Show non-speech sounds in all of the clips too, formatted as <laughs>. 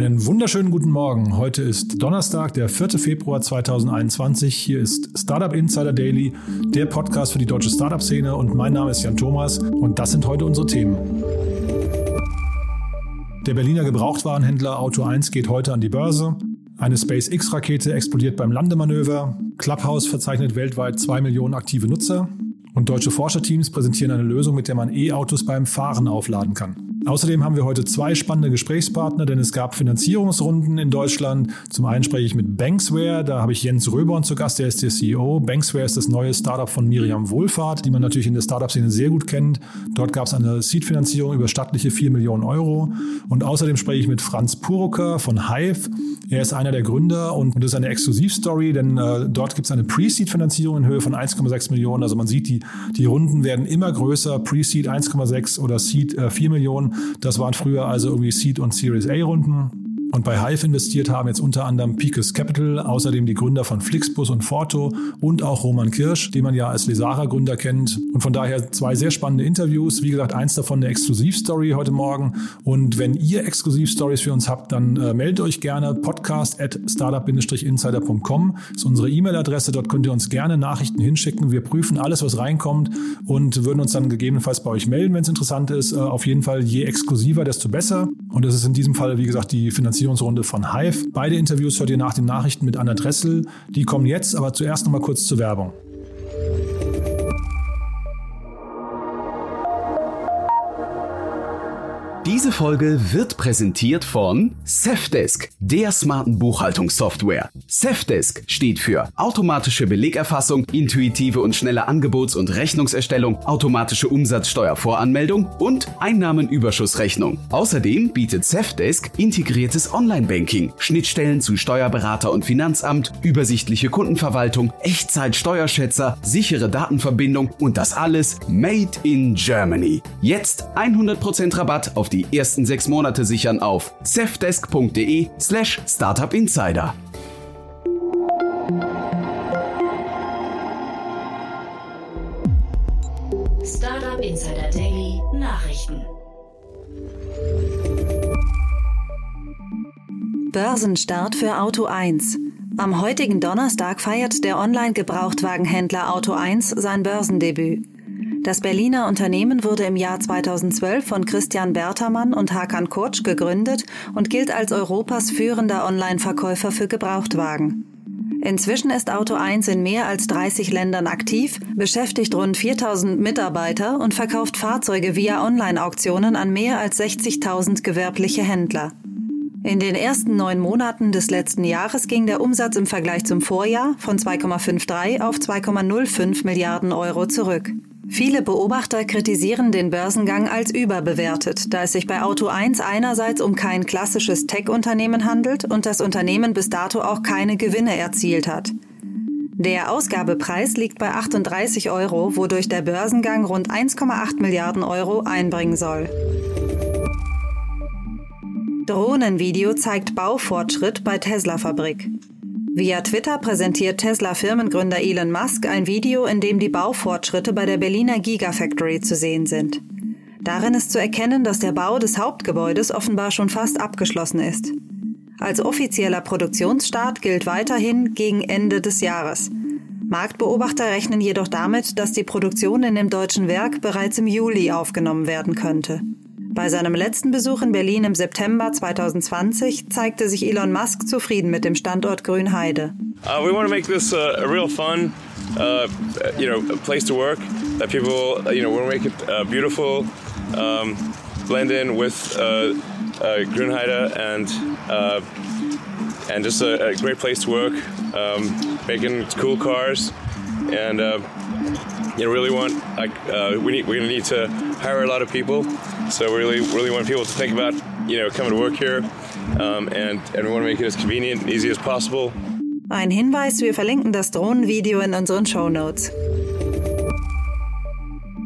Einen wunderschönen guten Morgen. Heute ist Donnerstag, der 4. Februar 2021. Hier ist Startup Insider Daily, der Podcast für die deutsche Startup-Szene und mein Name ist Jan Thomas und das sind heute unsere Themen. Der Berliner Gebrauchtwarenhändler Auto 1 geht heute an die Börse. Eine SpaceX-Rakete explodiert beim Landemanöver. Clubhouse verzeichnet weltweit 2 Millionen aktive Nutzer. Und deutsche Forscherteams präsentieren eine Lösung, mit der man E-Autos beim Fahren aufladen kann. Außerdem haben wir heute zwei spannende Gesprächspartner, denn es gab Finanzierungsrunden in Deutschland. Zum einen spreche ich mit Banksware, da habe ich Jens Röborn zu Gast, der ist der CEO. Banksware ist das neue Startup von Miriam Wohlfahrt, die man natürlich in der Startup-Szene sehr gut kennt. Dort gab es eine Seed-Finanzierung über stattliche 4 Millionen Euro. Und außerdem spreche ich mit Franz Purucker von Hive. Er ist einer der Gründer und das ist eine Exklusivstory, denn äh, dort gibt es eine Pre-Seed-Finanzierung in Höhe von 1,6 Millionen. Also man sieht, die, die Runden werden immer größer. Pre-Seed 1,6 oder Seed äh, 4 Millionen. Das waren früher also irgendwie Seed- und Series A-Runden. Und bei Hive investiert haben jetzt unter anderem Picus Capital, außerdem die Gründer von Flixbus und Forto und auch Roman Kirsch, den man ja als Lesara-Gründer kennt. Und von daher zwei sehr spannende Interviews. Wie gesagt, eins davon eine Exklusivstory heute Morgen. Und wenn ihr Exklusivstories für uns habt, dann äh, meldet euch gerne. Podcast at startup-insider.com ist unsere E-Mail-Adresse. Dort könnt ihr uns gerne Nachrichten hinschicken. Wir prüfen alles, was reinkommt und würden uns dann gegebenenfalls bei euch melden, wenn es interessant ist. Äh, auf jeden Fall je exklusiver, desto besser. Und es ist in diesem Fall, wie gesagt, die Finanzierung Finanzierungsrunde von Hive. Beide Interviews hört ihr nach den Nachrichten mit Anna Dressel. Die kommen jetzt, aber zuerst noch mal kurz zur Werbung. Diese Folge wird präsentiert von Safdesk, der smarten Buchhaltungssoftware. Safdesk steht für automatische Belegerfassung, intuitive und schnelle Angebots- und Rechnungserstellung, automatische Umsatzsteuervoranmeldung und Einnahmenüberschussrechnung. Außerdem bietet Safdesk integriertes Online-Banking, Schnittstellen zu Steuerberater und Finanzamt, übersichtliche Kundenverwaltung, Echtzeit-Steuerschätzer, sichere Datenverbindung und das alles made in Germany. Jetzt 100% Rabatt auf die ersten sechs Monate sichern auf cefdesk.de slash startupinsider. Startup Insider Daily Nachrichten. Börsenstart für Auto 1. Am heutigen Donnerstag feiert der Online-Gebrauchtwagenhändler Auto 1 sein Börsendebüt. Das Berliner Unternehmen wurde im Jahr 2012 von Christian Bertermann und Hakan Kurtsch gegründet und gilt als Europas führender Online-Verkäufer für Gebrauchtwagen. Inzwischen ist Auto 1 in mehr als 30 Ländern aktiv, beschäftigt rund 4000 Mitarbeiter und verkauft Fahrzeuge via Online-Auktionen an mehr als 60.000 gewerbliche Händler. In den ersten neun Monaten des letzten Jahres ging der Umsatz im Vergleich zum Vorjahr von 2,53 auf 2,05 Milliarden Euro zurück. Viele Beobachter kritisieren den Börsengang als überbewertet, da es sich bei Auto 1 einerseits um kein klassisches Tech-Unternehmen handelt und das Unternehmen bis dato auch keine Gewinne erzielt hat. Der Ausgabepreis liegt bei 38 Euro, wodurch der Börsengang rund 1,8 Milliarden Euro einbringen soll. Drohnenvideo zeigt Baufortschritt bei Tesla-Fabrik. Via Twitter präsentiert Tesla-Firmengründer Elon Musk ein Video, in dem die Baufortschritte bei der Berliner Gigafactory zu sehen sind. Darin ist zu erkennen, dass der Bau des Hauptgebäudes offenbar schon fast abgeschlossen ist. Als offizieller Produktionsstart gilt weiterhin gegen Ende des Jahres. Marktbeobachter rechnen jedoch damit, dass die Produktion in dem deutschen Werk bereits im Juli aufgenommen werden könnte. Bei seinem letzten Besuch in Berlin im September 2020 zeigte sich Elon Musk zufrieden mit dem Standort Grünheide. Uh, we want to make this uh, real fun, uh, you know, place to work. That people, uh, you know, want make it uh, beautiful, um, blend in with uh, Grünheide, and and just a, a, great place to work. Um, making cool cars, and you know, really want like we need we're gonna need to hire a lot of people. So we really, really want people to think about, you know, coming to work here, um, and and we want to make it as convenient and easy as possible. Ein Hinweis: Wir verlinken das Drohnenvideo in unseren Show Notes.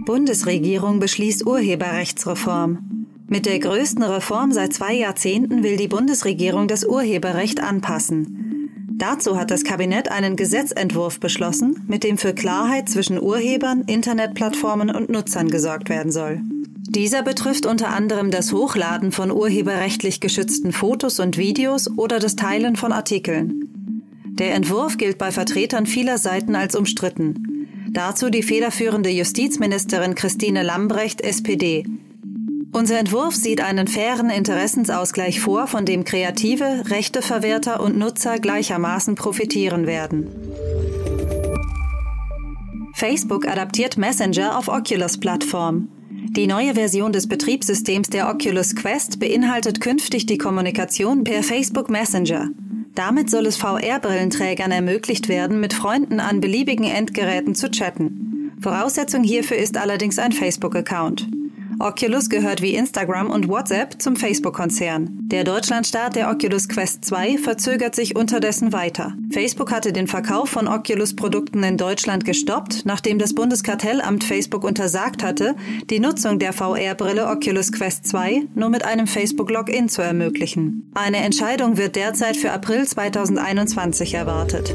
Bundesregierung beschließt Urheberrechtsreform. Mit der größten Reform seit zwei Jahrzehnten will die Bundesregierung das Urheberrecht anpassen. Dazu hat das Kabinett einen Gesetzentwurf beschlossen, mit dem für Klarheit zwischen Urhebern, Internetplattformen und Nutzern gesorgt werden soll. Dieser betrifft unter anderem das Hochladen von urheberrechtlich geschützten Fotos und Videos oder das Teilen von Artikeln. Der Entwurf gilt bei Vertretern vieler Seiten als umstritten. Dazu die federführende Justizministerin Christine Lambrecht, SPD. Unser Entwurf sieht einen fairen Interessensausgleich vor, von dem Kreative, Rechteverwerter und Nutzer gleichermaßen profitieren werden. Facebook adaptiert Messenger auf Oculus-Plattform. Die neue Version des Betriebssystems der Oculus Quest beinhaltet künftig die Kommunikation per Facebook Messenger. Damit soll es VR-Brillenträgern ermöglicht werden, mit Freunden an beliebigen Endgeräten zu chatten. Voraussetzung hierfür ist allerdings ein Facebook-Account. Oculus gehört wie Instagram und WhatsApp zum Facebook-Konzern. Der Deutschlandstart der Oculus Quest 2 verzögert sich unterdessen weiter. Facebook hatte den Verkauf von Oculus-Produkten in Deutschland gestoppt, nachdem das Bundeskartellamt Facebook untersagt hatte, die Nutzung der VR-Brille Oculus Quest 2 nur mit einem Facebook-Login zu ermöglichen. Eine Entscheidung wird derzeit für April 2021 erwartet.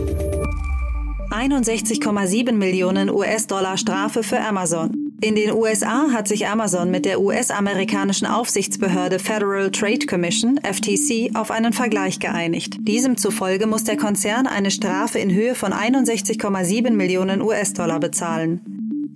61,7 Millionen US-Dollar Strafe für Amazon. In den USA hat sich Amazon mit der US-amerikanischen Aufsichtsbehörde Federal Trade Commission FTC auf einen Vergleich geeinigt. Diesem zufolge muss der Konzern eine Strafe in Höhe von 61,7 Millionen US-Dollar bezahlen.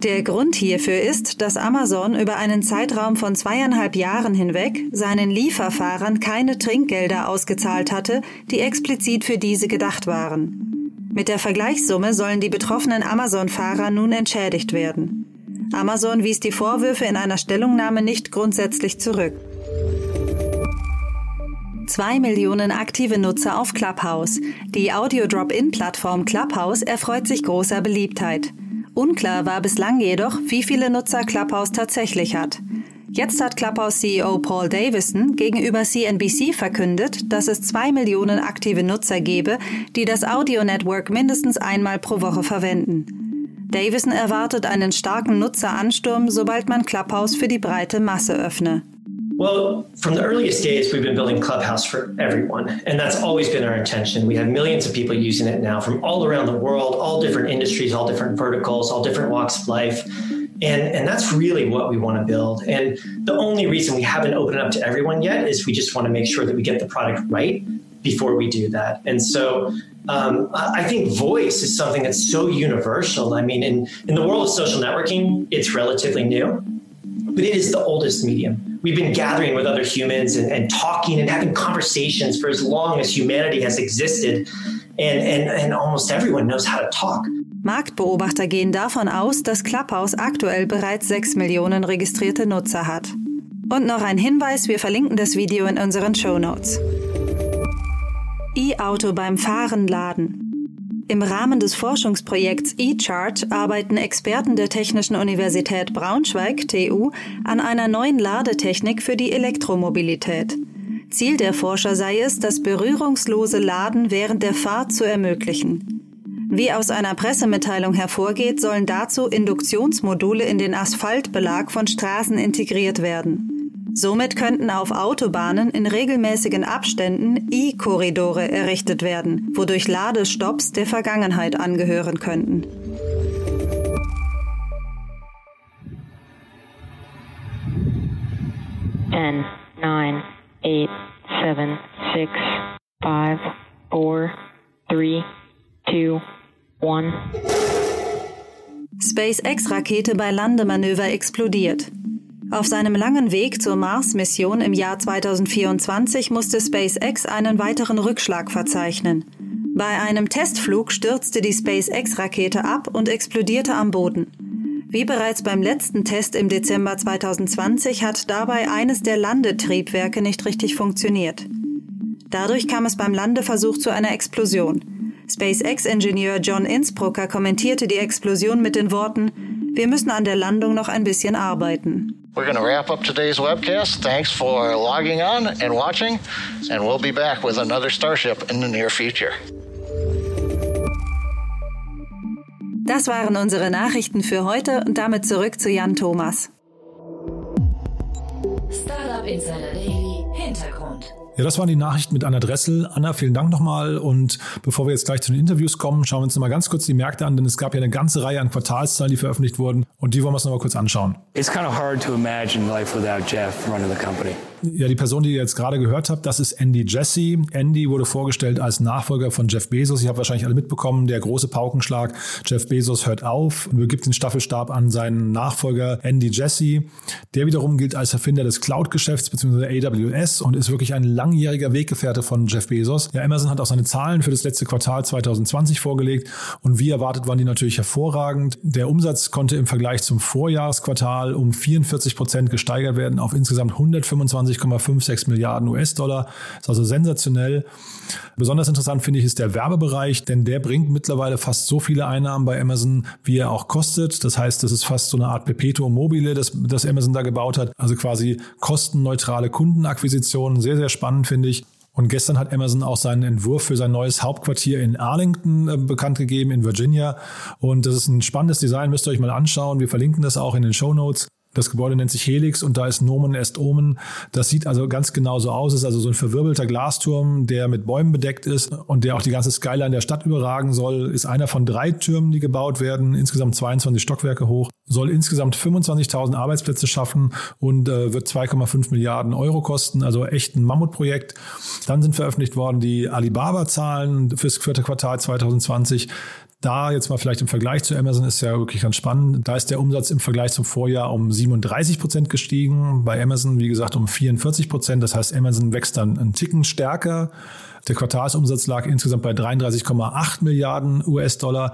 Der Grund hierfür ist, dass Amazon über einen Zeitraum von zweieinhalb Jahren hinweg seinen Lieferfahrern keine Trinkgelder ausgezahlt hatte, die explizit für diese gedacht waren. Mit der Vergleichssumme sollen die betroffenen Amazon-Fahrer nun entschädigt werden. Amazon wies die Vorwürfe in einer Stellungnahme nicht grundsätzlich zurück. Zwei Millionen aktive Nutzer auf Clubhouse. Die Audio-Drop-In-Plattform Clubhouse erfreut sich großer Beliebtheit. Unklar war bislang jedoch, wie viele Nutzer Clubhouse tatsächlich hat. Jetzt hat Clubhouse-CEO Paul Davison gegenüber CNBC verkündet, dass es zwei Millionen aktive Nutzer gebe, die das Audio-Network mindestens einmal pro Woche verwenden. Davison erwartet einen starken Nutzeransturm, sobald man Clubhouse für die breite Masse öffne. Well, from the earliest days, we've been building Clubhouse for everyone, and that's always been our intention. We have millions of people using it now from all around the world, all different industries, all different verticals, all different walks of life. And, and that's really what we want to build. And the only reason we haven't opened up to everyone yet is we just want to make sure that we get the product right before we do that. And so um, I think voice is something that's so universal. I mean, in, in the world of social networking, it's relatively new, but it is the oldest medium. We've been gathering with other humans and, and talking and having conversations for as long as humanity has existed. And, and, and almost everyone knows how to talk. Marktbeobachter gehen davon aus, dass Clubhouse aktuell bereits 6 Millionen registrierte Nutzer hat. Und noch ein Hinweis, wir verlinken das Video in unseren Show Notes. E-Auto beim Fahren laden. Im Rahmen des Forschungsprojekts eCharge arbeiten Experten der Technischen Universität Braunschweig TU an einer neuen Ladetechnik für die Elektromobilität. Ziel der Forscher sei es, das berührungslose Laden während der Fahrt zu ermöglichen. Wie aus einer Pressemitteilung hervorgeht, sollen dazu Induktionsmodule in den Asphaltbelag von Straßen integriert werden. Somit könnten auf Autobahnen in regelmäßigen Abständen E-Korridore errichtet werden, wodurch Ladestopps der Vergangenheit angehören könnten. Ten, nine, eight, seven, six, five, four, three, two, one. SpaceX-Rakete bei Landemanöver explodiert. Auf seinem langen Weg zur Mars-Mission im Jahr 2024 musste SpaceX einen weiteren Rückschlag verzeichnen. Bei einem Testflug stürzte die SpaceX-Rakete ab und explodierte am Boden. Wie bereits beim letzten Test im Dezember 2020 hat dabei eines der Landetriebwerke nicht richtig funktioniert. Dadurch kam es beim Landeversuch zu einer Explosion. SpaceX-Ingenieur John Innsbrucker kommentierte die Explosion mit den Worten, wir müssen an der Landung noch ein bisschen arbeiten. We're going to wrap up today's webcast. Thanks for logging on and watching, and we'll be back with another Starship in the near future. Das waren unsere Nachrichten für heute und damit zurück zu Jan Thomas. Startup Insider Daily. Ja, das waren die Nachrichten mit Anna Dressel. Anna, vielen Dank nochmal. Und bevor wir jetzt gleich zu den Interviews kommen, schauen wir uns nochmal ganz kurz die Märkte an, denn es gab ja eine ganze Reihe an Quartalszahlen, die veröffentlicht wurden. Und die wollen wir uns nochmal kurz anschauen. It's kind of hard to imagine life without Jeff running the company. Ja, die Person, die ihr jetzt gerade gehört habt, das ist Andy Jassy. Andy wurde vorgestellt als Nachfolger von Jeff Bezos. Ich habe wahrscheinlich alle mitbekommen, der große Paukenschlag. Jeff Bezos hört auf und übergibt den Staffelstab an seinen Nachfolger Andy Jassy. Der wiederum gilt als Erfinder des Cloud-Geschäfts bzw. AWS und ist wirklich ein langjähriger Weggefährte von Jeff Bezos. Ja, Amazon hat auch seine Zahlen für das letzte Quartal 2020 vorgelegt und wie erwartet waren die natürlich hervorragend. Der Umsatz konnte im Vergleich zum Vorjahresquartal um 44 Prozent gesteigert werden auf insgesamt 125 20,56 Milliarden US-Dollar. Ist also sensationell. Besonders interessant finde ich ist der Werbebereich, denn der bringt mittlerweile fast so viele Einnahmen bei Amazon, wie er auch kostet. Das heißt, das ist fast so eine Art Perpetuum mobile, das, das Amazon da gebaut hat. Also quasi kostenneutrale Kundenakquisition. Sehr, sehr spannend finde ich. Und gestern hat Amazon auch seinen Entwurf für sein neues Hauptquartier in Arlington äh, bekannt gegeben, in Virginia. Und das ist ein spannendes Design, müsst ihr euch mal anschauen. Wir verlinken das auch in den Show Notes. Das Gebäude nennt sich Helix und da ist Nomen est Omen. Das sieht also ganz genauso aus. Es ist also so ein verwirbelter Glasturm, der mit Bäumen bedeckt ist und der auch die ganze Skyline der Stadt überragen soll. Ist einer von drei Türmen, die gebaut werden, insgesamt 22 Stockwerke hoch. Soll insgesamt 25.000 Arbeitsplätze schaffen und äh, wird 2,5 Milliarden Euro kosten. Also echt ein Mammutprojekt. Dann sind veröffentlicht worden die Alibaba-Zahlen fürs vierte Quartal 2020. Da jetzt mal vielleicht im Vergleich zu Amazon ist ja wirklich ganz spannend. Da ist der Umsatz im Vergleich zum Vorjahr um 37 Prozent gestiegen. Bei Amazon, wie gesagt, um 44 Prozent. Das heißt, Amazon wächst dann einen Ticken stärker. Der Quartalsumsatz lag insgesamt bei 33,8 Milliarden US-Dollar.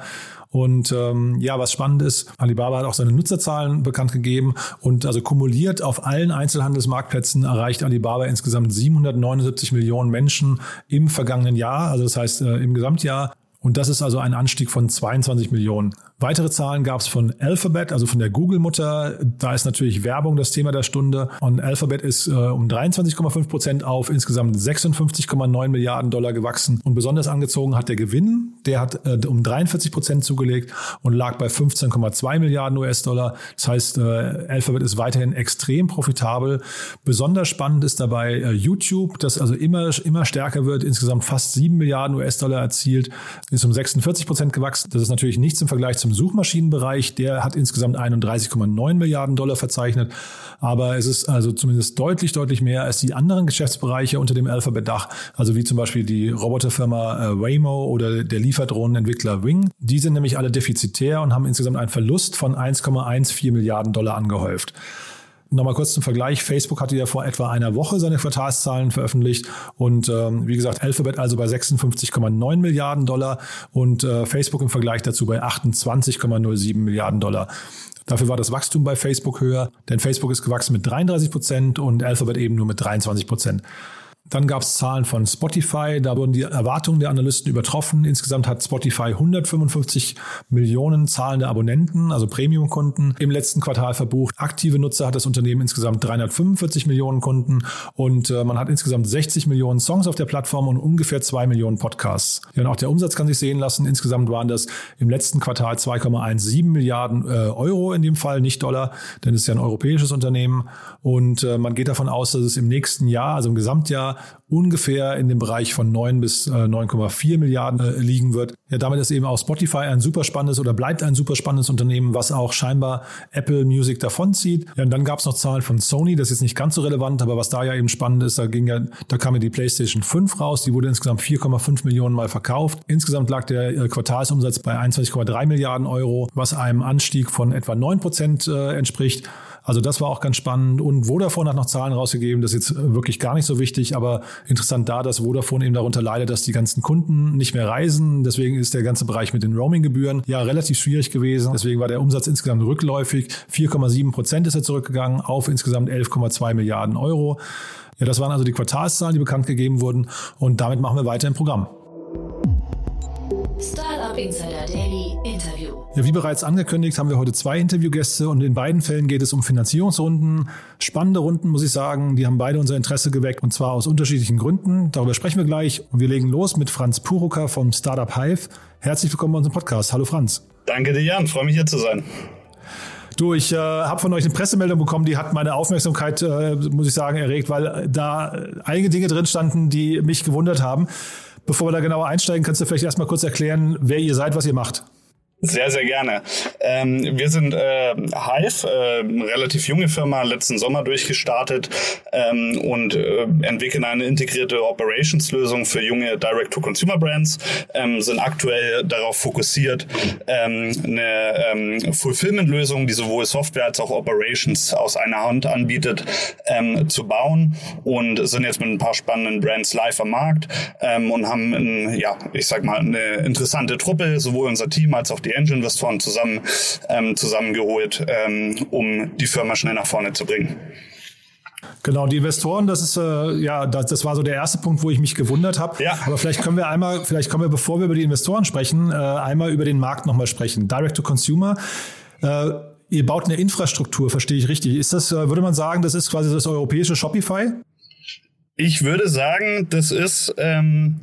Und ähm, ja, was spannend ist, Alibaba hat auch seine Nutzerzahlen bekannt gegeben und also kumuliert auf allen Einzelhandelsmarktplätzen erreicht Alibaba insgesamt 779 Millionen Menschen im vergangenen Jahr, also das heißt äh, im Gesamtjahr. Und das ist also ein Anstieg von 22 Millionen. Weitere Zahlen gab es von Alphabet, also von der Google-Mutter. Da ist natürlich Werbung das Thema der Stunde. Und Alphabet ist äh, um 23,5 Prozent auf insgesamt 56,9 Milliarden Dollar gewachsen. Und besonders angezogen hat der Gewinn. Der hat äh, um 43 Prozent zugelegt und lag bei 15,2 Milliarden US-Dollar. Das heißt, äh, Alphabet ist weiterhin extrem profitabel. Besonders spannend ist dabei äh, YouTube, das also immer, immer stärker wird, insgesamt fast 7 Milliarden US-Dollar erzielt, ist um 46 Prozent gewachsen. Das ist natürlich nichts im Vergleich zum Suchmaschinenbereich, der hat insgesamt 31,9 Milliarden Dollar verzeichnet. Aber es ist also zumindest deutlich, deutlich mehr als die anderen Geschäftsbereiche unter dem Alphabet-Dach, also wie zum Beispiel die Roboterfirma äh, Waymo oder der Lieferdrohnenentwickler Wing. Die sind nämlich alle defizitär und haben insgesamt einen Verlust von 1,14 Milliarden Dollar angehäuft. Nochmal kurz zum Vergleich. Facebook hatte ja vor etwa einer Woche seine Quartalszahlen veröffentlicht und ähm, wie gesagt, Alphabet also bei 56,9 Milliarden Dollar und äh, Facebook im Vergleich dazu bei 28,07 Milliarden Dollar. Dafür war das Wachstum bei Facebook höher, denn Facebook ist gewachsen mit 33 Prozent und Alphabet eben nur mit 23 Prozent. Dann gab es Zahlen von Spotify, da wurden die Erwartungen der Analysten übertroffen. Insgesamt hat Spotify 155 Millionen zahlende Abonnenten, also Premium-Kunden, im letzten Quartal verbucht. Aktive Nutzer hat das Unternehmen insgesamt 345 Millionen Kunden und äh, man hat insgesamt 60 Millionen Songs auf der Plattform und ungefähr 2 Millionen Podcasts. Ja, und auch der Umsatz kann sich sehen lassen. Insgesamt waren das im letzten Quartal 2,17 Milliarden äh, Euro in dem Fall, nicht Dollar, denn es ist ja ein europäisches Unternehmen. Und äh, man geht davon aus, dass es im nächsten Jahr, also im Gesamtjahr, ungefähr in dem Bereich von 9 bis äh, 9,4 Milliarden äh, liegen wird. Ja, damit ist eben auch Spotify ein super spannendes oder bleibt ein super spannendes Unternehmen, was auch scheinbar Apple Music davonzieht. Ja, und dann gab es noch Zahlen von Sony, das ist jetzt nicht ganz so relevant, aber was da ja eben spannend ist, da ging ja, da kam ja die PlayStation 5 raus, die wurde insgesamt 4,5 Millionen Mal verkauft. Insgesamt lag der äh, Quartalsumsatz bei 21,3 Milliarden Euro, was einem Anstieg von etwa 9 Prozent äh, entspricht. Also das war auch ganz spannend. Und Vodafone hat noch Zahlen rausgegeben, das ist jetzt wirklich gar nicht so wichtig, aber interessant da, dass Vodafone eben darunter leidet, dass die ganzen Kunden nicht mehr reisen. Deswegen ist der ganze Bereich mit den Roaming-Gebühren ja relativ schwierig gewesen. Deswegen war der Umsatz insgesamt rückläufig. 4,7 Prozent ist er zurückgegangen auf insgesamt 11,2 Milliarden Euro. Ja, das waren also die Quartalszahlen, die bekannt gegeben wurden. Und damit machen wir weiter im Programm. Insider Daily Interview. Ja, wie bereits angekündigt, haben wir heute zwei Interviewgäste und in beiden Fällen geht es um Finanzierungsrunden. Spannende Runden, muss ich sagen. Die haben beide unser Interesse geweckt und zwar aus unterschiedlichen Gründen. Darüber sprechen wir gleich und wir legen los mit Franz Puruka vom Startup Hive. Herzlich willkommen bei unserem Podcast. Hallo Franz. Danke dir, Jan. Freue mich hier zu sein. Du, ich äh, habe von euch eine Pressemeldung bekommen, die hat meine Aufmerksamkeit, äh, muss ich sagen, erregt, weil da einige Dinge drin standen, die mich gewundert haben. Bevor wir da genauer einsteigen, kannst du vielleicht erstmal kurz erklären, wer ihr seid, was ihr macht. Sehr, sehr gerne. Ähm, wir sind äh, Hive, äh, relativ junge Firma, letzten Sommer durchgestartet ähm, und äh, entwickeln eine integrierte Operations-Lösung für junge Direct-to-Consumer-Brands, ähm, sind aktuell darauf fokussiert, ähm, eine ähm, Fulfillment-Lösung, die sowohl Software als auch Operations aus einer Hand anbietet, ähm, zu bauen und sind jetzt mit ein paar spannenden Brands live am Markt ähm, und haben, ein, ja, ich sag mal, eine interessante Truppe, sowohl unser Team als auch die die Angel-Investoren zusammen, ähm, zusammengeholt, ähm, um die Firma schnell nach vorne zu bringen. Genau, die Investoren, das ist äh, ja, das, das war so der erste Punkt, wo ich mich gewundert habe. Ja. Aber vielleicht können wir einmal, vielleicht können wir, bevor wir über die Investoren sprechen, äh, einmal über den Markt nochmal sprechen. Direct to Consumer. Äh, ihr baut eine Infrastruktur, verstehe ich richtig. Ist das, äh, würde man sagen, das ist quasi das europäische Shopify? Ich würde sagen, das ist ähm,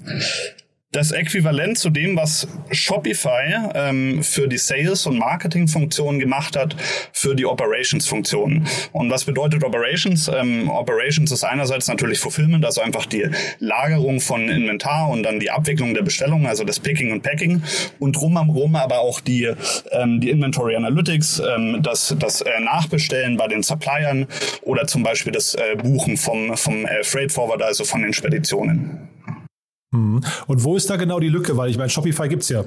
das Äquivalent zu dem, was Shopify ähm, für die Sales- und Marketing-Funktionen gemacht hat, für die Operations-Funktionen. Und was bedeutet Operations? Ähm, Operations ist einerseits natürlich Fulfillment, also einfach die Lagerung von Inventar und dann die Abwicklung der Bestellungen, also das Picking und Packing und drumherum aber auch die, ähm, die Inventory Analytics, ähm, das, das äh, Nachbestellen bei den Suppliern oder zum Beispiel das äh, Buchen vom, vom äh, Freight Forwarder, also von den Speditionen. Mhm. Und wo ist da genau die Lücke? Weil ich meine, Shopify gibt es ja.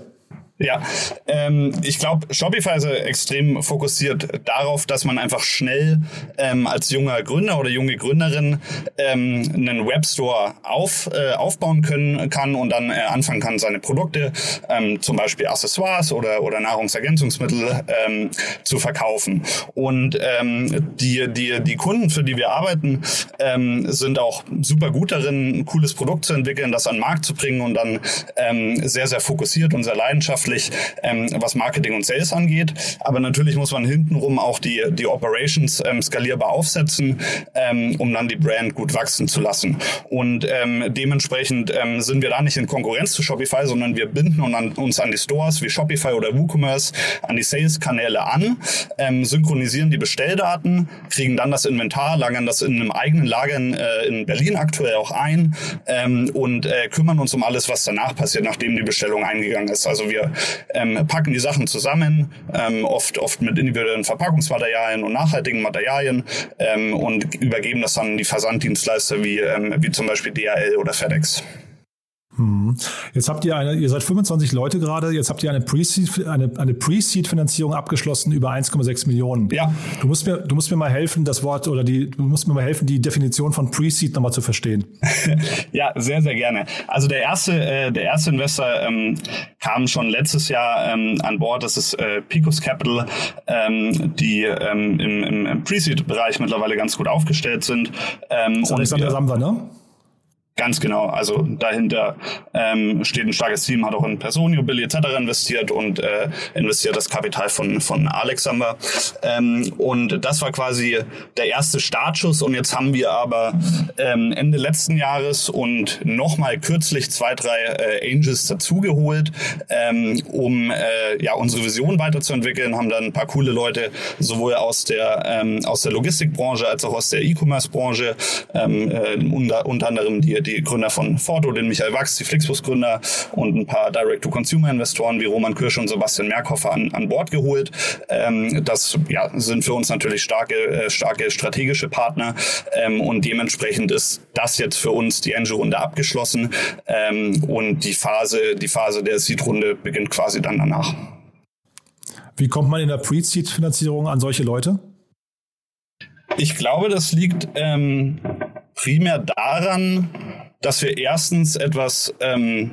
Ja, ähm, ich glaube, Shopify ist extrem fokussiert darauf, dass man einfach schnell ähm, als junger Gründer oder junge Gründerin ähm, einen Webstore auf, äh, aufbauen können kann und dann äh, anfangen kann, seine Produkte, ähm, zum Beispiel Accessoires oder, oder Nahrungsergänzungsmittel ähm, zu verkaufen. Und ähm, die, die, die Kunden, für die wir arbeiten, ähm, sind auch super gut darin, ein cooles Produkt zu entwickeln, das an den Markt zu bringen und dann ähm, sehr, sehr fokussiert und sehr leidenschaftlich leidenschaftlich, ähm, was Marketing und Sales angeht. Aber natürlich muss man hintenrum auch die, die Operations ähm, skalierbar aufsetzen, ähm, um dann die Brand gut wachsen zu lassen. Und ähm, dementsprechend ähm, sind wir da nicht in Konkurrenz zu Shopify, sondern wir binden uns an die Stores wie Shopify oder WooCommerce, an die Sales-Kanäle an, ähm, synchronisieren die Bestelldaten, kriegen dann das Inventar, lagern das in einem eigenen Lager in, äh, in Berlin aktuell auch ein ähm, und äh, kümmern uns um alles, was danach passiert, nachdem die Bestellung eingegangen ist. Also wir ähm, packen die Sachen zusammen, ähm, oft, oft mit individuellen Verpackungsmaterialien und nachhaltigen Materialien ähm, und übergeben das dann die Versanddienstleister wie, ähm, wie zum Beispiel DHL oder FedEx. Jetzt habt ihr eine, ihr seid 25 Leute gerade, jetzt habt ihr eine Pre-Seed, eine, eine Pre-Seed-Finanzierung abgeschlossen über 1,6 Millionen. Ja. Du musst mir, du musst mir mal helfen, das Wort oder die, du musst mir mal helfen, die Definition von Pre-Seed nochmal zu verstehen. <laughs> ja, sehr, sehr gerne. Also der erste, äh, der erste Investor ähm, kam schon letztes Jahr ähm, an Bord. Das ist äh, Picos Capital, ähm, die ähm, im, im Pre-Seed-Bereich mittlerweile ganz gut aufgestellt sind. Ähm, das ist Alexander Samwer, ne? Ganz genau. Also dahinter ähm, steht ein starkes Team, hat auch in Personio, Billy etc. investiert und äh, investiert das Kapital von, von Alexander. Ähm, und das war quasi der erste Startschuss. Und jetzt haben wir aber ähm, Ende letzten Jahres und nochmal kürzlich zwei, drei äh, Angels dazugeholt, ähm, um äh, ja, unsere Vision weiterzuentwickeln, haben dann ein paar coole Leute sowohl aus der, ähm, aus der Logistikbranche als auch aus der E-Commerce-Branche, ähm, äh, unter, unter anderem die, die Gründer von Forto, den Michael Wachs, die Flixbus-Gründer und ein paar Direct-to-Consumer-Investoren wie Roman Kirsch und Sebastian Merkhofer an, an Bord geholt. Ähm, das ja, sind für uns natürlich starke, äh, starke strategische Partner ähm, und dementsprechend ist das jetzt für uns die Angel-Runde abgeschlossen ähm, und die Phase, die Phase der Seed-Runde beginnt quasi dann danach. Wie kommt man in der Pre-Seed-Finanzierung an solche Leute? Ich glaube, das liegt ähm, primär daran, dass wir erstens etwas ähm,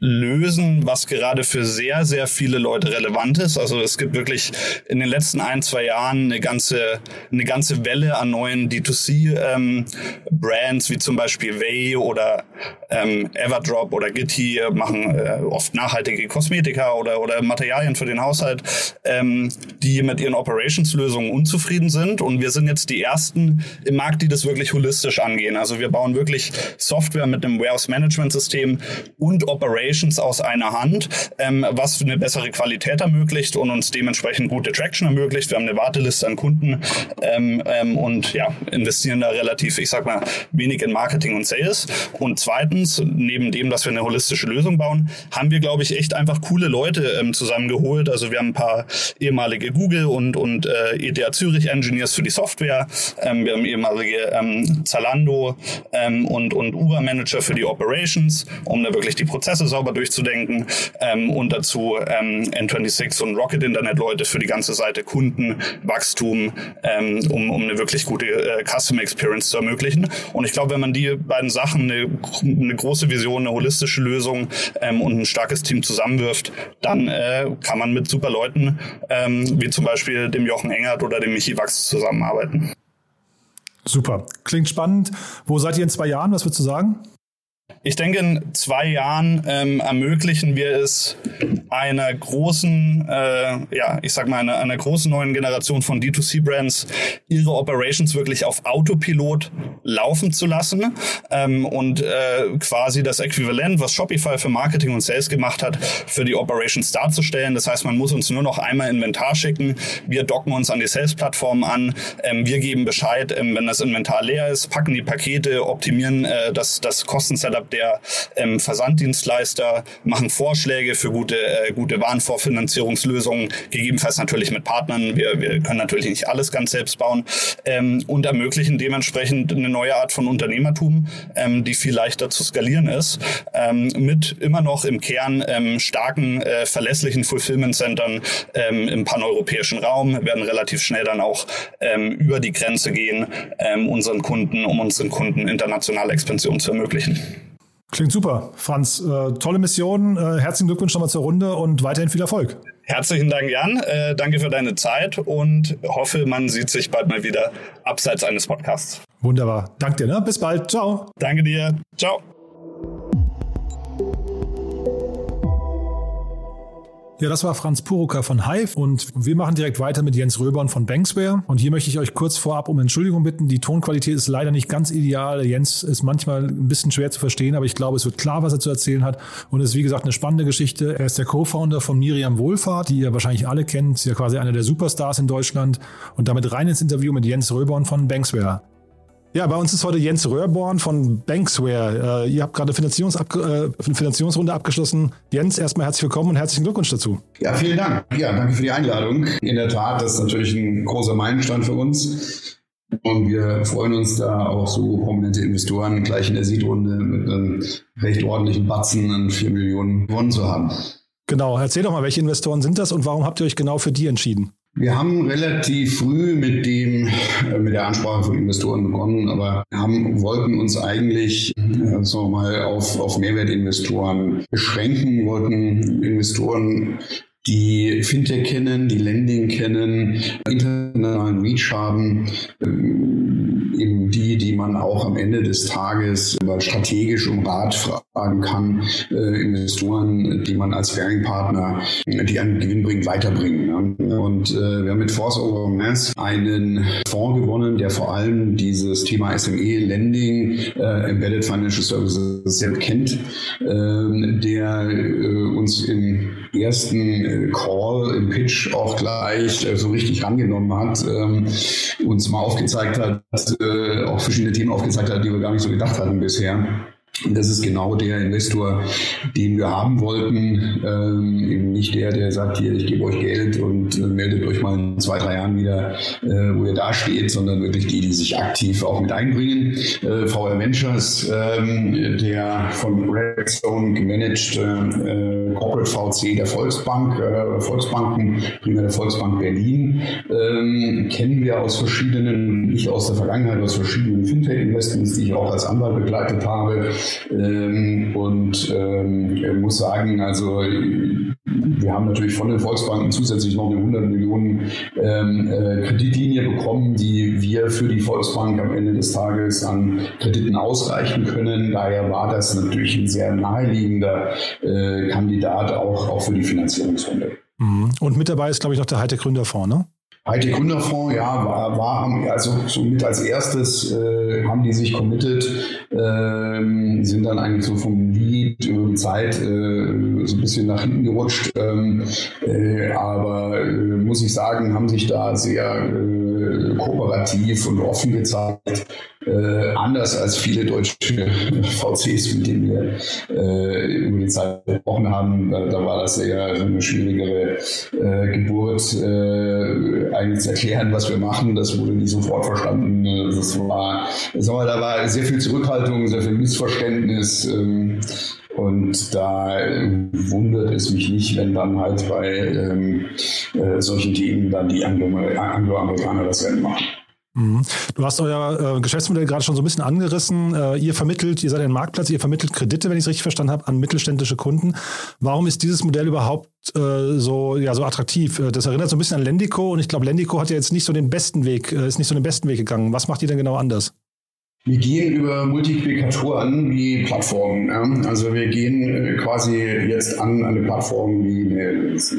lösen, was gerade für sehr, sehr viele Leute relevant ist. Also es gibt wirklich in den letzten ein, zwei Jahren eine ganze, eine ganze Welle an neuen D2C-Brands, ähm, wie zum Beispiel Way oder ähm, Everdrop oder Gitti, machen äh, oft nachhaltige Kosmetika oder, oder Materialien für den Haushalt, ähm, die mit ihren Operations-Lösungen unzufrieden sind. Und wir sind jetzt die Ersten im Markt, die das wirklich holistisch angehen. Also wir bauen wirklich Software mit einem Warehouse-Management-System und Operations Operations aus einer Hand, ähm, was eine bessere Qualität ermöglicht und uns dementsprechend gute Traction ermöglicht. Wir haben eine Warteliste an Kunden ähm, ähm, und ja, investieren da relativ, ich sag mal, wenig in Marketing und Sales. Und zweitens, neben dem, dass wir eine holistische Lösung bauen, haben wir, glaube ich, echt einfach coole Leute ähm, zusammengeholt. Also wir haben ein paar ehemalige Google und, und äh, ETH Zürich Engineers für die Software. Ähm, wir haben ehemalige ähm, Zalando ähm, und, und Uber Manager für die Operations, um da wirklich die Prozesse sauber durchzudenken. Ähm, und dazu ähm, N26 und Rocket Internet Leute für die ganze Seite Kunden, Wachstum, ähm, um, um eine wirklich gute äh, Customer Experience zu ermöglichen. Und ich glaube, wenn man die beiden Sachen, eine, eine große Vision, eine holistische Lösung ähm, und ein starkes Team zusammenwirft, dann äh, kann man mit super Leuten, ähm, wie zum Beispiel dem Jochen Engert oder dem Michi Wachs zusammenarbeiten. Super. Klingt spannend. Wo seid ihr in zwei Jahren? Was würdest du sagen? Ich denke, in zwei Jahren ähm, ermöglichen wir es einer großen, äh, ja, ich sag mal, einer, einer großen neuen Generation von D2C-Brands, ihre Operations wirklich auf Autopilot laufen zu lassen ähm, und äh, quasi das Äquivalent, was Shopify für Marketing und Sales gemacht hat, für die Operations darzustellen. Das heißt, man muss uns nur noch einmal Inventar schicken. Wir docken uns an die Sales-Plattform an. Ähm, wir geben Bescheid, ähm, wenn das Inventar leer ist, packen die Pakete, optimieren äh, das, das Kostensetup der ähm, Versanddienstleister, machen Vorschläge für gute, äh, gute Warenvorfinanzierungslösungen, gegebenenfalls natürlich mit Partnern. Wir, wir können natürlich nicht alles ganz selbst bauen ähm, und ermöglichen dementsprechend eine neue Art von Unternehmertum, ähm, die viel leichter zu skalieren ist, ähm, mit immer noch im Kern ähm, starken, äh, verlässlichen Fulfillment-Centern ähm, im paneuropäischen Raum, wir werden relativ schnell dann auch ähm, über die Grenze gehen, ähm, unseren Kunden, um unseren Kunden internationale Expansion zu ermöglichen. Klingt super. Franz, äh, tolle Mission. Äh, herzlichen Glückwunsch nochmal zur Runde und weiterhin viel Erfolg. Herzlichen Dank, Jan. Äh, danke für deine Zeit und hoffe, man sieht sich bald mal wieder abseits eines Podcasts. Wunderbar. Danke dir. Ne? Bis bald. Ciao. Danke dir. Ciao. Ja, das war Franz Puruka von Hive und wir machen direkt weiter mit Jens Röbern von Banksware. Und hier möchte ich euch kurz vorab um Entschuldigung bitten. Die Tonqualität ist leider nicht ganz ideal. Jens ist manchmal ein bisschen schwer zu verstehen, aber ich glaube, es wird klar, was er zu erzählen hat. Und es ist wie gesagt eine spannende Geschichte. Er ist der Co-Founder von Miriam Wohlfahrt, die ihr wahrscheinlich alle kennt. Sie ist ja quasi einer der Superstars in Deutschland. Und damit rein ins Interview mit Jens Röbern von Banksware. Ja, bei uns ist heute Jens Röhrborn von Banksware. Äh, ihr habt gerade Finanzierungs äh, eine Finanzierungsrunde abgeschlossen. Jens, erstmal herzlich willkommen und herzlichen Glückwunsch dazu. Ja, vielen Dank. Ja, danke für die Einladung. In der Tat, das ist natürlich ein großer Meilenstein für uns. Und wir freuen uns da auch so prominente Investoren gleich in der Seedrunde mit einem recht ordentlichen Batzen an 4 Millionen gewonnen zu haben. Genau, erzähl doch mal, welche Investoren sind das und warum habt ihr euch genau für die entschieden? Wir haben relativ früh mit dem, äh, mit der Ansprache von Investoren begonnen, aber haben, wollten uns eigentlich, äh, sagen wir mal, auf, auf Mehrwertinvestoren beschränken, wollten Investoren die Fintech kennen, die Lending kennen, internationalen Reach haben, ähm, eben die, die man auch am Ende des Tages strategisch um Rat fragen kann, äh, Investoren, die man als Sparing-Partner, die einen Gewinn bringen, weiterbringen. Ja. Und äh, wir haben mit Force Over Mass einen Fonds gewonnen, der vor allem dieses Thema SME Lending, äh, Embedded Financial Services sehr kennt, äh, der äh, uns im ersten äh, Call, im Pitch auch gleich äh, so richtig rangenommen hat, ähm, uns mal aufgezeigt hat, äh, auch verschiedene Themen aufgezeigt hat, die wir gar nicht so gedacht hatten bisher. Das ist genau der Investor, den wir haben wollten. Ähm, eben nicht der, der sagt, hier, ich gebe euch Geld und äh, meldet euch mal in zwei, drei Jahren wieder, äh, wo ihr da steht, sondern wirklich die, die sich aktiv auch mit einbringen. Äh, VR Ventures, ähm, der von Redstone gemanagt äh, Corporate VC der Volksbank, äh, Volksbanken, primär der Volksbank Berlin, ähm, kennen wir aus verschiedenen, nicht aus der Vergangenheit, aus verschiedenen Fintech-Investments, die ich auch als Anwalt begleitet habe. Ähm, und ähm, muss sagen, also wir haben natürlich von den Volksbanken zusätzlich noch eine 100 Millionen ähm, äh, Kreditlinie bekommen, die wir für die Volksbank am Ende des Tages an Krediten ausreichen können. Daher war das natürlich ein sehr naheliegender äh, Kandidat auch, auch für die Finanzierungsrunde. Mhm. Und mit dabei ist, glaube ich, noch der Heite Gründerfonds, ne? IT Gründerfonds, ja, war, war also somit als erstes äh, haben die sich committed, äh, sind dann eigentlich so vom Lead über die Zeit äh, so ein bisschen nach hinten gerutscht, ähm, äh, aber äh, muss ich sagen, haben sich da sehr äh, kooperativ und offen gezeigt äh, anders als viele deutsche <laughs> VCs, mit denen wir äh, über die Zeit gesprochen haben. Da, da war das eher eine schwierigere äh, Geburt, äh, eigentlich zu erklären, was wir machen. Das wurde nicht sofort verstanden. Das war, das war, da war sehr viel Zurückhaltung, sehr viel Missverständnis. Ähm, und da wundert es mich nicht, wenn dann halt bei ähm, äh, solchen Themen dann die Anglo-Amerikaner das Rennen machen. Mhm. Du hast euer äh, Geschäftsmodell gerade schon so ein bisschen angerissen. Äh, ihr vermittelt, ihr seid ein Marktplatz, ihr vermittelt Kredite, wenn ich es richtig verstanden habe, an mittelständische Kunden. Warum ist dieses Modell überhaupt äh, so, ja, so attraktiv? Äh, das erinnert so ein bisschen an Lendico und ich glaube, Lendico hat ja jetzt nicht so den besten Weg, äh, ist nicht so den besten Weg gegangen. Was macht ihr denn genau anders? Wir gehen über Multiplikatoren wie Plattformen. Also wir gehen äh, quasi jetzt an eine Plattform wie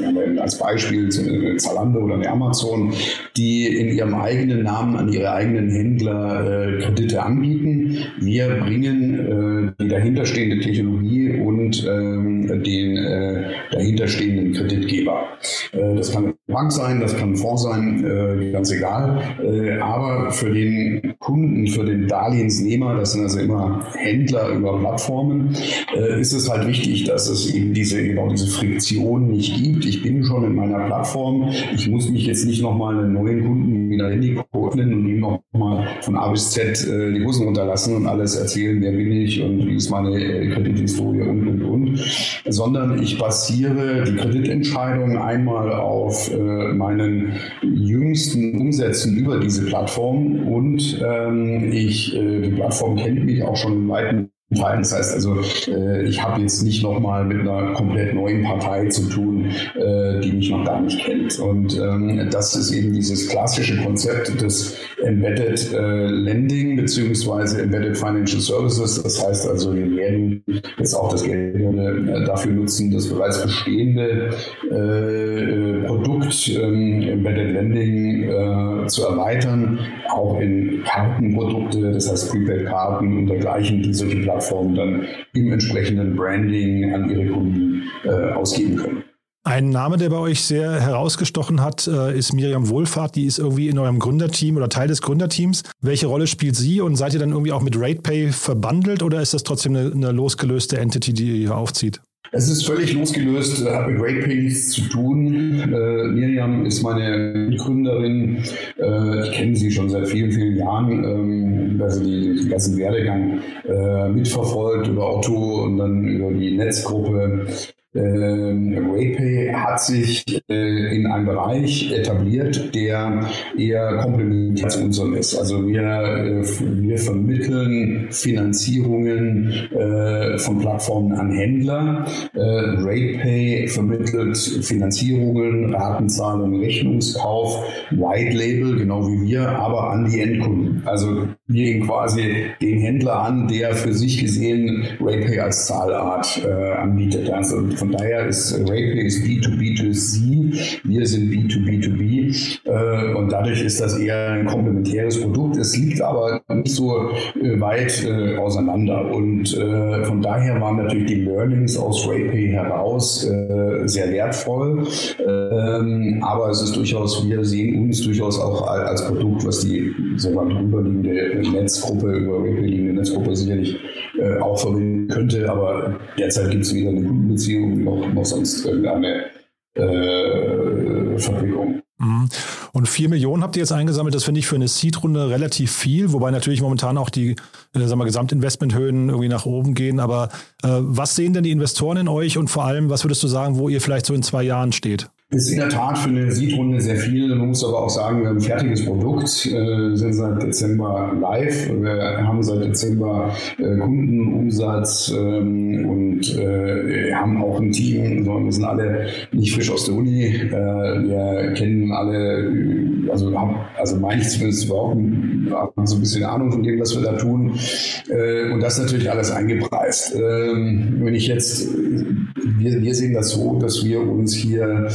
eine, als Beispiel eine Zalando oder eine Amazon, die in ihrem eigenen Namen an ihre eigenen Händler äh, Kredite anbieten. Wir bringen äh, die dahinterstehende Technologie und ähm, den äh, dahinterstehenden Kreditgeber. Äh, das kann Bank sein, das kann Fonds sein, äh, ganz egal. aber für den Kunden, für den Darlehen Darlehensnehmer, das sind also immer Händler über Plattformen, äh, ist es halt wichtig, dass es eben diese, genau diese Friktion nicht gibt. Ich bin schon in meiner Plattform, ich muss mich jetzt nicht nochmal einen neuen Kunden wieder Handy öffnen und ihm nochmal von A bis Z äh, die Hosen runterlassen und alles erzählen, wer bin ich und wie ist meine äh, Kredithistorie und, und, und, sondern ich basiere die Kreditentscheidung einmal auf äh, meinen jüngsten Umsätzen über diese Plattform. Und ähm, ich äh, die Plattform kennt mich auch schon in das heißt also, äh, ich habe jetzt nicht nochmal mit einer komplett neuen Partei zu tun, äh, die mich noch gar nicht kennt. Und ähm, das ist eben dieses klassische Konzept des Embedded äh, Lending beziehungsweise Embedded Financial Services. Das heißt also, wir werden jetzt auch das Geld dafür nutzen, das bereits bestehende Produkt ähm, Embedded Lending zu erweitern, auch in Kartenprodukte, das heißt Prepaid-Karten und dergleichen, die solche Plattformen Plattformen dann im entsprechenden Branding an ihre Kunden äh, ausgeben können. Ein Name, der bei euch sehr herausgestochen hat, äh, ist Miriam Wohlfahrt. Die ist irgendwie in eurem Gründerteam oder Teil des Gründerteams. Welche Rolle spielt sie und seid ihr dann irgendwie auch mit RatePay verbandelt oder ist das trotzdem eine, eine losgelöste Entity, die ihr aufzieht? Es ist völlig losgelöst, hat mit RatePay nichts zu tun. Äh, Miriam ist meine Mitgründerin. Äh, ich kenne sie schon seit vielen, vielen Jahren, ähm, also die, den ganzen Werdegang äh, mitverfolgt über Otto und dann über die Netzgruppe. Ähm, RayPay hat sich äh, in einem Bereich etabliert, der eher komplementär zu unserem ist. Also wir, äh, wir vermitteln Finanzierungen äh, von Plattformen an Händler. Äh, RayPay vermittelt Finanzierungen, Ratenzahlung, Rechnungskauf, White Label, genau wie wir, aber an die Endkunden. Also gehen quasi den Händler an, der für sich gesehen RayPay als Zahlart äh, anbietet. Also von daher ist RatePay ist B2B2C, wir sind B2B2B äh, und dadurch ist das eher ein komplementäres Produkt. Es liegt aber nicht so äh, weit äh, auseinander. Und äh, von daher waren natürlich die Learnings aus RatePay heraus äh, sehr wertvoll, ähm, aber es ist durchaus, wir sehen uns durchaus auch als Produkt, was die wir, drüberliegende Netzgruppe, über RatePay liegende Netzgruppe sicherlich äh, auch verwenden könnte, aber derzeit gibt es weder eine Kundenbeziehung noch, noch sonst irgendeine äh, Verquickung. Mhm. Und vier Millionen habt ihr jetzt eingesammelt, das finde ich für eine Seed-Runde relativ viel, wobei natürlich momentan auch die äh, sagen wir, Gesamtinvestmenthöhen irgendwie nach oben gehen. Aber äh, was sehen denn die Investoren in euch und vor allem, was würdest du sagen, wo ihr vielleicht so in zwei Jahren steht? Ist in der Tat für eine Seed-Runde sehr viel. Man muss aber auch sagen, wir haben ein fertiges Produkt, äh, sind seit Dezember live. Wir haben seit Dezember äh, Kundenumsatz ähm, und äh, haben auch ein Team. wir sind alle nicht frisch aus der Uni. Äh, wir kennen alle also, also meine ich zumindest überhaupt so ein bisschen Ahnung von dem, was wir da tun. Äh, und das natürlich alles eingepreist. Ähm, wenn ich jetzt, wir, wir sehen das so, dass wir uns hier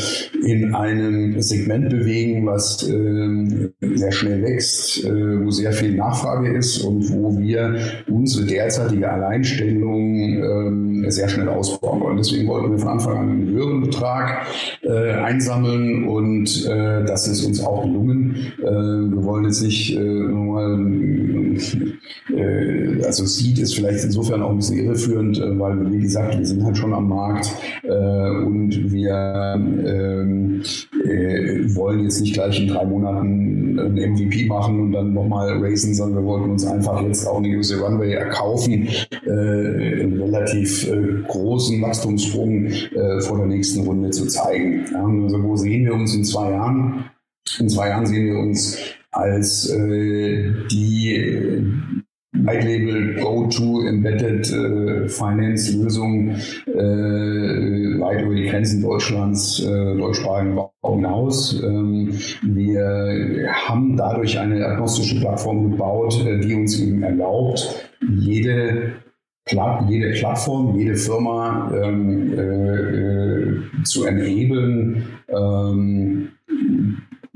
in einem Segment bewegen, was ähm, sehr schnell wächst, äh, wo sehr viel Nachfrage ist und wo wir unsere derzeitige Alleinstellung ähm, sehr schnell ausbauen wollen. Deswegen wollten wir von Anfang an einen höheren Betrag äh, einsammeln und äh, das ist uns auch gelungen. Wir wollen jetzt nicht äh, also Seed ist vielleicht insofern auch ein bisschen irreführend, äh, weil wie gesagt, wir sind halt schon am Markt und wir ähm, wollen jetzt nicht gleich in drei Monaten ein MVP machen und dann nochmal racen, sondern wir wollten uns einfach jetzt auch eine gewisse Runway erkaufen, einen relativ großen Wachstumssprung vor der nächsten Runde zu zeigen. also wo sehen wir uns in zwei Jahren? In zwei Jahren sehen wir uns als äh, die White Label Go-To Embedded äh, Finance Lösung äh, weit über die Grenzen Deutschlands, äh, deutschsprachigen Raum hinaus. Ähm, wir haben dadurch eine agnostische Plattform gebaut, äh, die uns eben erlaubt, jede jede Plattform, jede Firma ähm, äh, äh, zu enablen, ähm,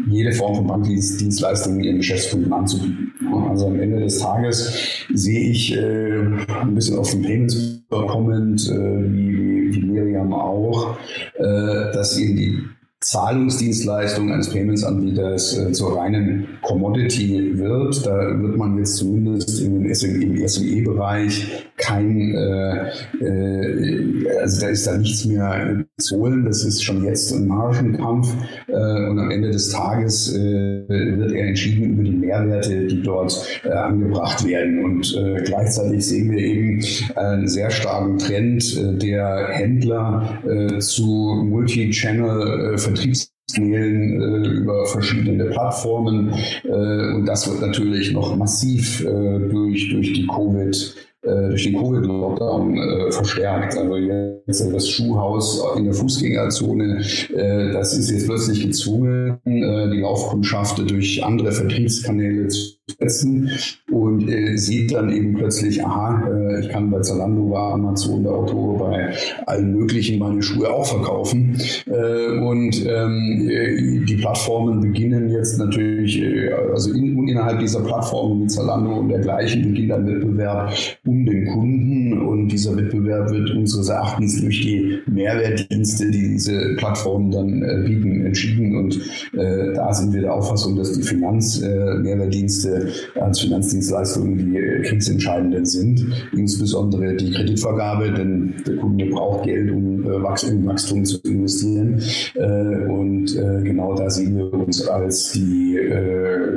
jede Form von Bankdienstleistungen ihren Geschäftskunden anzubieten. Also am Ende des Tages sehe ich äh, ein bisschen auf den Payments kommend, äh, wie, wie Miriam auch, äh, dass eben die Zahlungsdienstleistung eines Payments-Anbieters äh, zur reinen Commodity wird. Da wird man jetzt zumindest im, SME-Bereich kein, äh, äh, also da ist da nichts mehr zu holen. Das ist schon jetzt ein Margenkampf äh, und am Ende des Tages äh, wird er entschieden über die Mehrwerte, die dort äh, angebracht werden. Und äh, gleichzeitig sehen wir eben einen sehr starken Trend äh, der Händler äh, zu Multi-Channel- äh, Vertriebskanälen äh, über verschiedene Plattformen. Äh, und das wird natürlich noch massiv äh, durch, durch die Covid äh, durch den Covid-Lockdown äh, verstärkt. Also jetzt das Schuhhaus in der Fußgängerzone, äh, das ist jetzt plötzlich gezwungen, äh, die Laufkundschaft durch andere Vertriebskanäle zu setzen. Und äh, sieht dann eben plötzlich, aha, äh, ich kann bei Zalando, bei Amazon, bei Otto, bei allen möglichen meine Schuhe auch verkaufen. Äh, und ähm, die Plattformen beginnen jetzt natürlich, äh, also in, innerhalb dieser Plattformen wie Zalando und dergleichen beginnt ein Wettbewerb um den Kunden. Und dieser Wettbewerb wird unseres Erachtens durch die Mehrwertdienste, die diese Plattformen dann äh, bieten, entschieden. Und äh, da sind wir der Auffassung, dass die Finanzmehrwertdienste als Finanzdienstleistungen die äh, kriegsentscheidenden sind, insbesondere die Kreditvergabe, denn der Kunde braucht Geld, um äh, in Wachstum zu investieren. Äh, und genau da sehen wir uns als die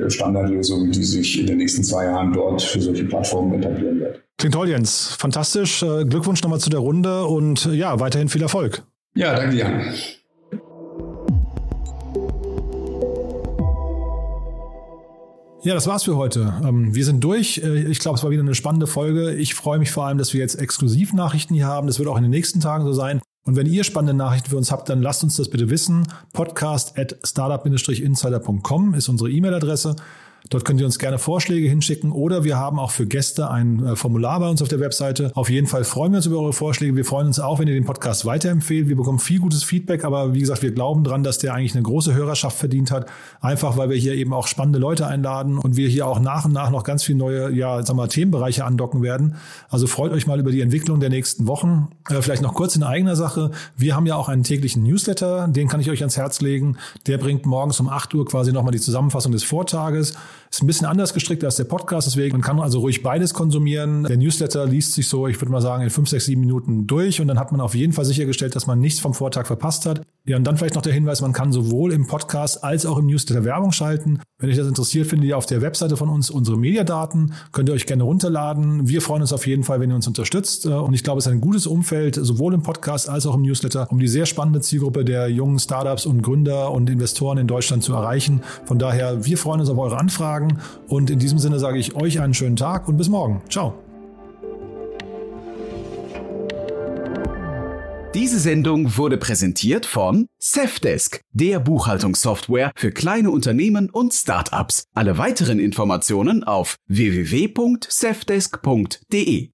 Standardlösung, die sich in den nächsten zwei Jahren dort für solche Plattformen etablieren wird. Klingt toll, Jens. Fantastisch. Glückwunsch nochmal zu der Runde und ja, weiterhin viel Erfolg. Ja, danke dir. Ja, das war's für heute. Ähm, wir sind durch. Äh, ich glaube, es war wieder eine spannende Folge. Ich freue mich vor allem, dass wir jetzt Exklusivnachrichten hier haben. Das wird auch in den nächsten Tagen so sein. Und wenn ihr spannende Nachrichten für uns habt, dann lasst uns das bitte wissen. Podcast at startup-insider.com ist unsere E-Mail-Adresse. Dort könnt ihr uns gerne Vorschläge hinschicken oder wir haben auch für Gäste ein äh, Formular bei uns auf der Webseite. Auf jeden Fall freuen wir uns über eure Vorschläge. Wir freuen uns auch, wenn ihr den Podcast weiterempfehlt. Wir bekommen viel gutes Feedback, aber wie gesagt, wir glauben dran, dass der eigentlich eine große Hörerschaft verdient hat. Einfach, weil wir hier eben auch spannende Leute einladen und wir hier auch nach und nach noch ganz viele neue, ja, sag mal, Themenbereiche andocken werden. Also freut euch mal über die Entwicklung der nächsten Wochen. Äh, vielleicht noch kurz in eigener Sache. Wir haben ja auch einen täglichen Newsletter, den kann ich euch ans Herz legen. Der bringt morgens um 8 Uhr quasi nochmal die Zusammenfassung des Vortages. Ist ein bisschen anders gestrickt als der Podcast, deswegen man kann also ruhig beides konsumieren. Der Newsletter liest sich so, ich würde mal sagen, in fünf, sechs, sieben Minuten durch und dann hat man auf jeden Fall sichergestellt, dass man nichts vom Vortag verpasst hat. Ja, und dann vielleicht noch der Hinweis, man kann sowohl im Podcast als auch im Newsletter Werbung schalten. Wenn euch das interessiert, findet ihr auf der Webseite von uns unsere Mediadaten. Könnt ihr euch gerne runterladen. Wir freuen uns auf jeden Fall, wenn ihr uns unterstützt. Und ich glaube, es ist ein gutes Umfeld, sowohl im Podcast als auch im Newsletter, um die sehr spannende Zielgruppe der jungen Startups und Gründer und Investoren in Deutschland zu erreichen. Von daher, wir freuen uns auf eure Anfragen. Und in diesem Sinne sage ich euch einen schönen Tag und bis morgen. Ciao. Diese Sendung wurde präsentiert von Safdesk, der Buchhaltungssoftware für kleine Unternehmen und Startups. Alle weiteren Informationen auf www.safdesk.de.